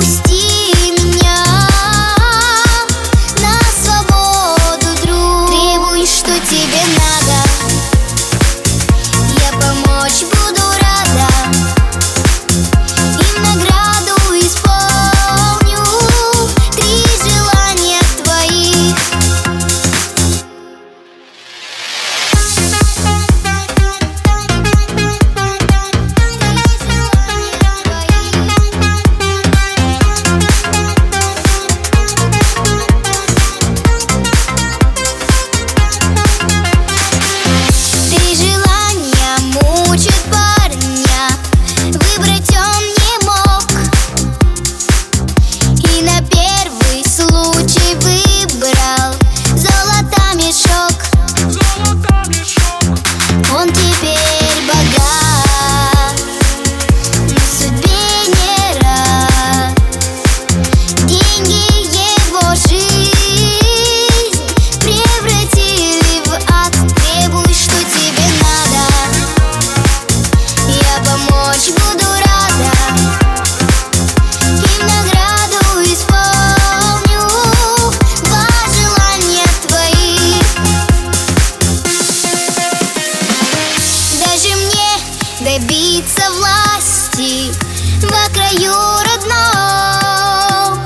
Just Де власти власті в краю родном.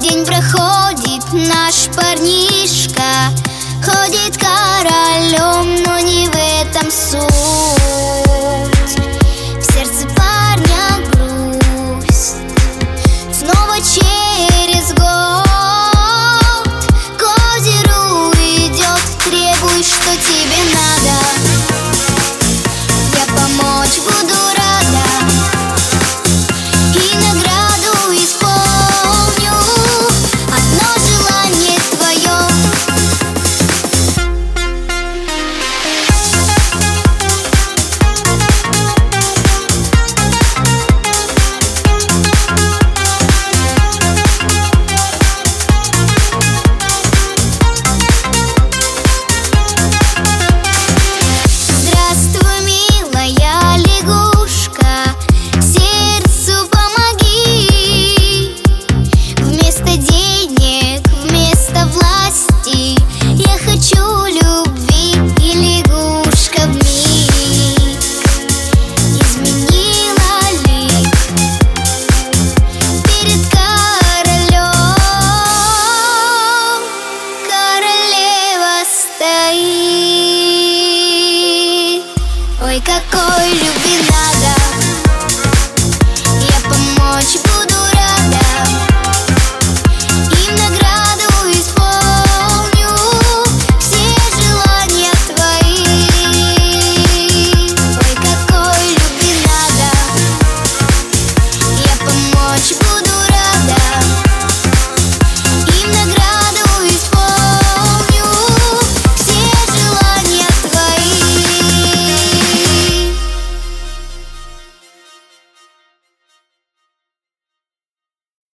День проходит наш парнишка ходит никакой любви